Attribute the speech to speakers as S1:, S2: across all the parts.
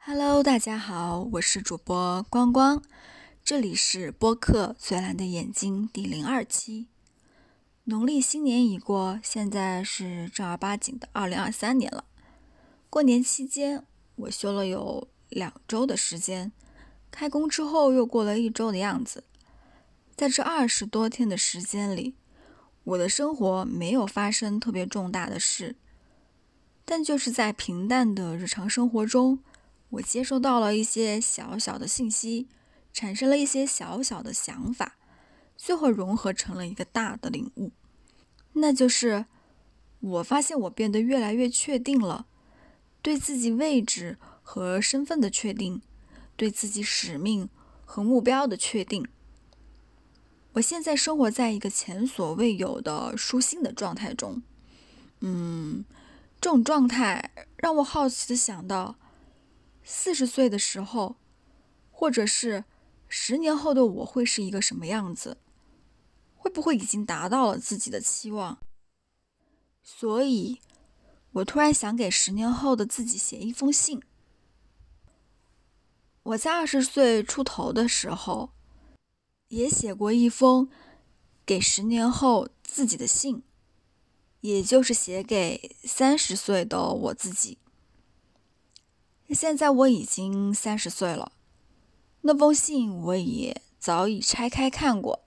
S1: Hello，大家好，我是主播光光，这里是播客《最蓝的眼睛》第零二期。农历新年已过，现在是正儿八经的二零二三年了。过年期间，我休了有两周的时间，开工之后又过了一周的样子。在这二十多天的时间里，我的生活没有发生特别重大的事，但就是在平淡的日常生活中。我接收到了一些小小的信息，产生了一些小小的想法，最后融合成了一个大的领悟。那就是我发现我变得越来越确定了，对自己位置和身份的确定，对自己使命和目标的确定。我现在生活在一个前所未有的舒心的状态中。嗯，这种状态让我好奇的想到。四十岁的时候，或者是十年后的我会是一个什么样子？会不会已经达到了自己的期望？所以，我突然想给十年后的自己写一封信。我在二十岁出头的时候，也写过一封给十年后自己的信，也就是写给三十岁的我自己。现在我已经三十岁了，那封信我也早已拆开看过。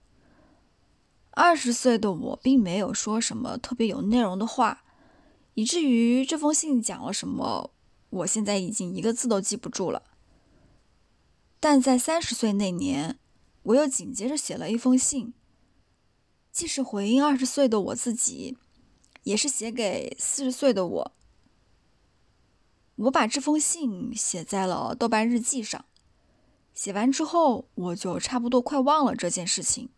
S1: 二十岁的我并没有说什么特别有内容的话，以至于这封信讲了什么，我现在已经一个字都记不住了。但在三十岁那年，我又紧接着写了一封信，既是回应二十岁的我自己，也是写给四十岁的我。我把这封信写在了豆瓣日记上，写完之后，我就差不多快忘了这件事情。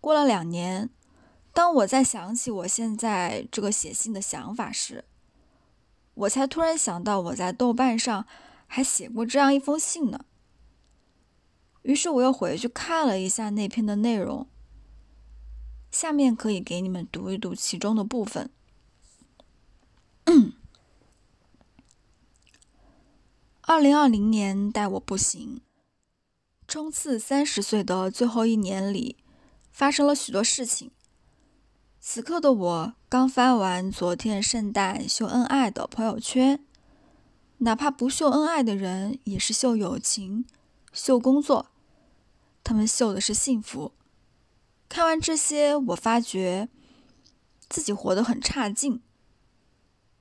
S1: 过了两年，当我在想起我现在这个写信的想法时，我才突然想到我在豆瓣上还写过这样一封信呢。于是我又回去看了一下那篇的内容，下面可以给你们读一读其中的部分。二零二零年待我不行。冲刺三十岁的最后一年里，发生了许多事情。此刻的我刚翻完昨天圣诞秀恩爱的朋友圈，哪怕不秀恩爱的人，也是秀友情、秀工作，他们秀的是幸福。看完这些，我发觉自己活得很差劲，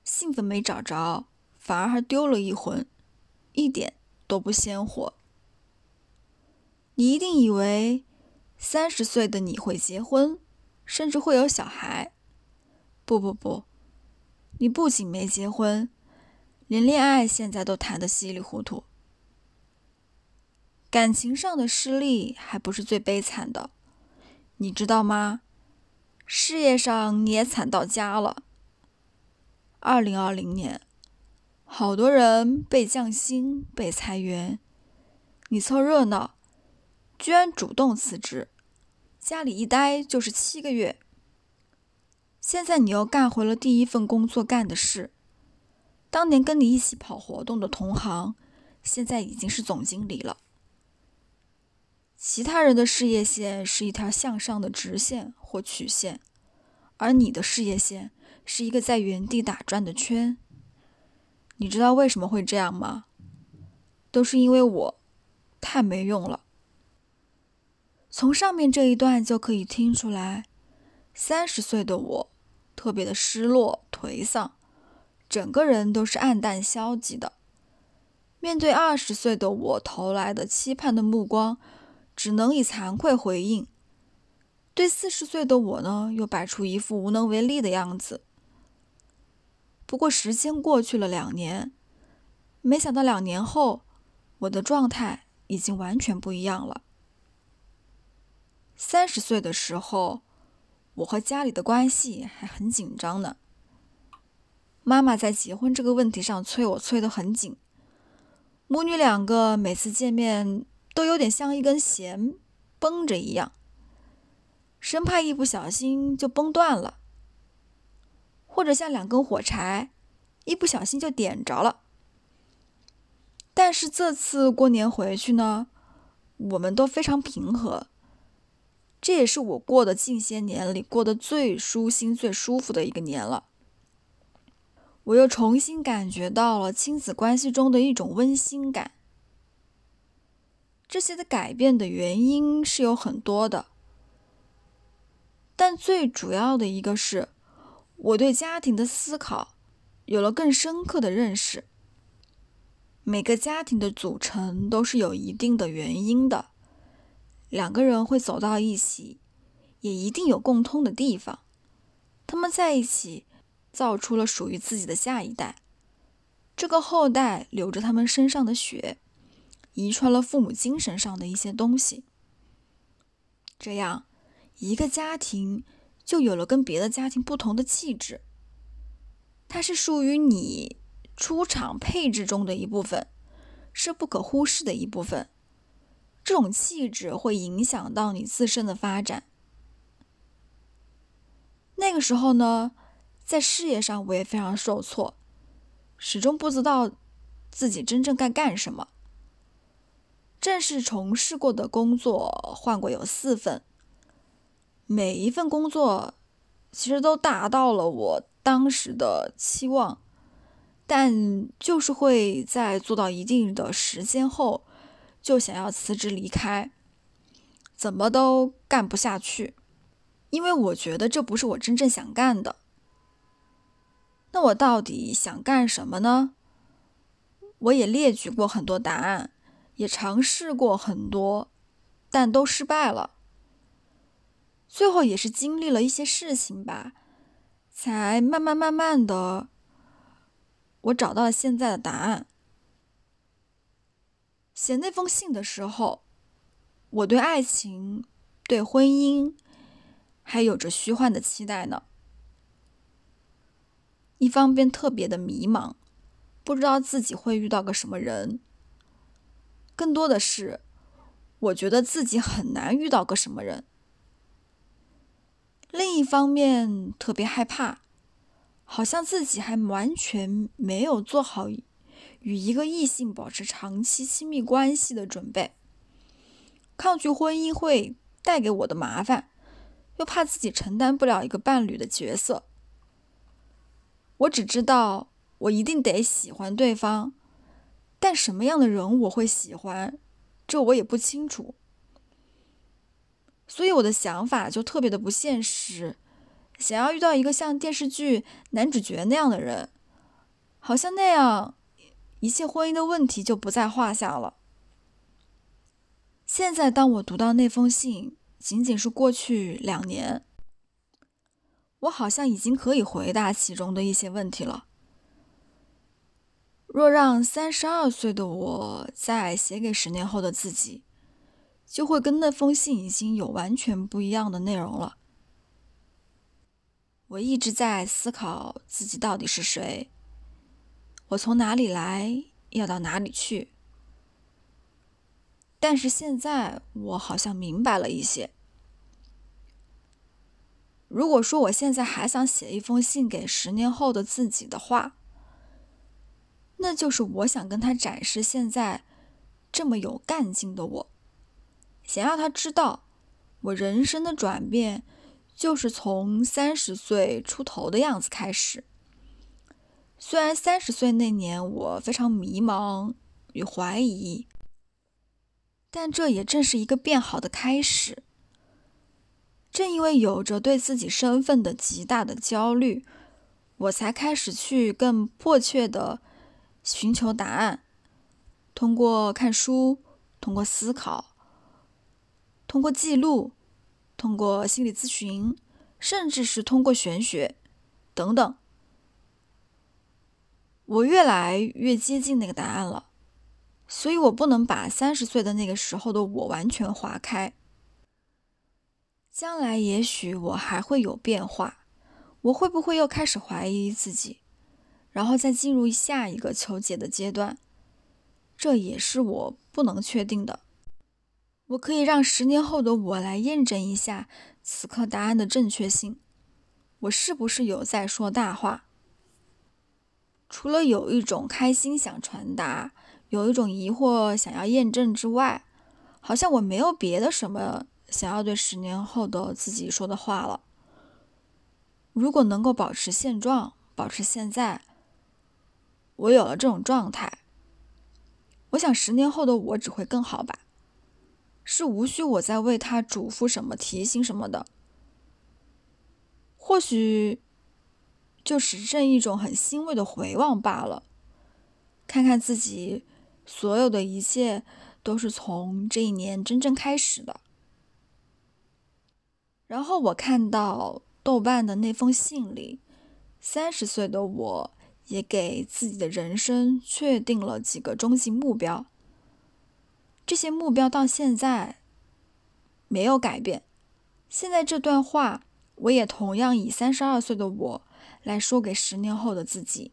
S1: 兴奋没找着，反而还丢了一魂。一点都不鲜活。你一定以为三十岁的你会结婚，甚至会有小孩。不不不，你不仅没结婚，连恋爱现在都谈得稀里糊涂。感情上的失利还不是最悲惨的，你知道吗？事业上你也惨到家了。二零二零年。好多人被降薪、被裁员，你凑热闹，居然主动辞职，家里一待就是七个月。现在你又干回了第一份工作干的事，当年跟你一起跑活动的同行，现在已经是总经理了。其他人的事业线是一条向上的直线或曲线，而你的事业线是一个在原地打转的圈。你知道为什么会这样吗？都是因为我太没用了。从上面这一段就可以听出来，三十岁的我特别的失落颓丧，整个人都是暗淡消极的。面对二十岁的我投来的期盼的目光，只能以惭愧回应；对四十岁的我呢，又摆出一副无能为力的样子。不过时间过去了两年，没想到两年后，我的状态已经完全不一样了。三十岁的时候，我和家里的关系还很紧张呢。妈妈在结婚这个问题上催我催得很紧，母女两个每次见面都有点像一根弦绷着一样，生怕一不小心就崩断了。或者像两根火柴，一不小心就点着了。但是这次过年回去呢，我们都非常平和。这也是我过的近些年里过得最舒心、最舒服的一个年了。我又重新感觉到了亲子关系中的一种温馨感。这些的改变的原因是有很多的，但最主要的一个是，我对家庭的思考有了更深刻的认识。每个家庭的组成都是有一定的原因的。两个人会走到一起，也一定有共通的地方。他们在一起，造出了属于自己的下一代。这个后代流着他们身上的血，遗传了父母精神上的一些东西。这样，一个家庭就有了跟别的家庭不同的气质。它是属于你出场配置中的一部分，是不可忽视的一部分。这种气质会影响到你自身的发展。那个时候呢，在事业上我也非常受挫，始终不知道自己真正该干什么。正式从事过的工作换过有四份，每一份工作其实都达到了我当时的期望，但就是会在做到一定的时间后。就想要辞职离开，怎么都干不下去，因为我觉得这不是我真正想干的。那我到底想干什么呢？我也列举过很多答案，也尝试过很多，但都失败了。最后也是经历了一些事情吧，才慢慢慢慢的，我找到了现在的答案。写那封信的时候，我对爱情、对婚姻还有着虚幻的期待呢。一方面特别的迷茫，不知道自己会遇到个什么人；更多的是，我觉得自己很难遇到个什么人。另一方面特别害怕，好像自己还完全没有做好。与一个异性保持长期亲密关系的准备，抗拒婚姻会带给我的麻烦，又怕自己承担不了一个伴侣的角色。我只知道我一定得喜欢对方，但什么样的人我会喜欢，这我也不清楚。所以我的想法就特别的不现实，想要遇到一个像电视剧男主角那样的人，好像那样。一切婚姻的问题就不在话下了。现在，当我读到那封信，仅仅是过去两年，我好像已经可以回答其中的一些问题了。若让三十二岁的我再写给十年后的自己，就会跟那封信已经有完全不一样的内容了。我一直在思考自己到底是谁。我从哪里来，要到哪里去？但是现在我好像明白了一些。如果说我现在还想写一封信给十年后的自己的话，那就是我想跟他展示现在这么有干劲的我，想要他知道我人生的转变就是从三十岁出头的样子开始。虽然三十岁那年我非常迷茫与怀疑，但这也正是一个变好的开始。正因为有着对自己身份的极大的焦虑，我才开始去更迫切的寻求答案。通过看书，通过思考，通过记录，通过心理咨询，甚至是通过玄学等等。我越来越接近那个答案了，所以我不能把三十岁的那个时候的我完全划开。将来也许我还会有变化，我会不会又开始怀疑自己，然后再进入下一个求解的阶段？这也是我不能确定的。我可以让十年后的我来验证一下此刻答案的正确性，我是不是有在说大话？除了有一种开心想传达有一种疑惑想要验证之外，好像我没有别的什么想要对十年后的自己说的话了。如果能够保持现状，保持现在，我有了这种状态，我想十年后的我只会更好吧。是无需我再为他嘱咐什么、提醒什么的。或许就只剩一种很欣慰的回望罢了，看看自己所有的一切都是从这一年真正开始的。然后我看到豆瓣的那封信里，三十岁的我也给自己的人生确定了几个终极目标。这些目标到现在没有改变。现在这段话。我也同样以三十二岁的我来说给十年后的自己。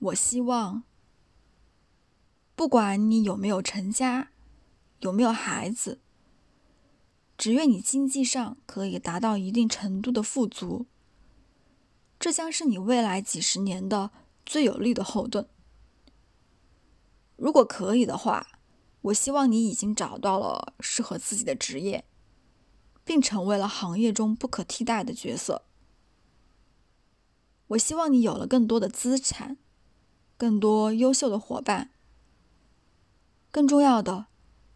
S1: 我希望，不管你有没有成家，有没有孩子，只愿你经济上可以达到一定程度的富足。这将是你未来几十年的最有力的后盾。如果可以的话，我希望你已经找到了适合自己的职业。并成为了行业中不可替代的角色。我希望你有了更多的资产，更多优秀的伙伴，更重要的，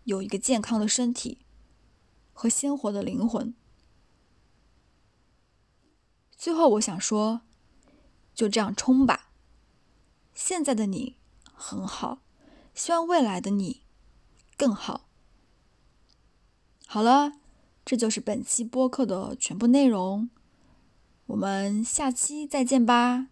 S1: 有一个健康的身体和鲜活的灵魂。最后，我想说，就这样冲吧！现在的你很好，希望未来的你更好。好了。这就是本期播客的全部内容，我们下期再见吧。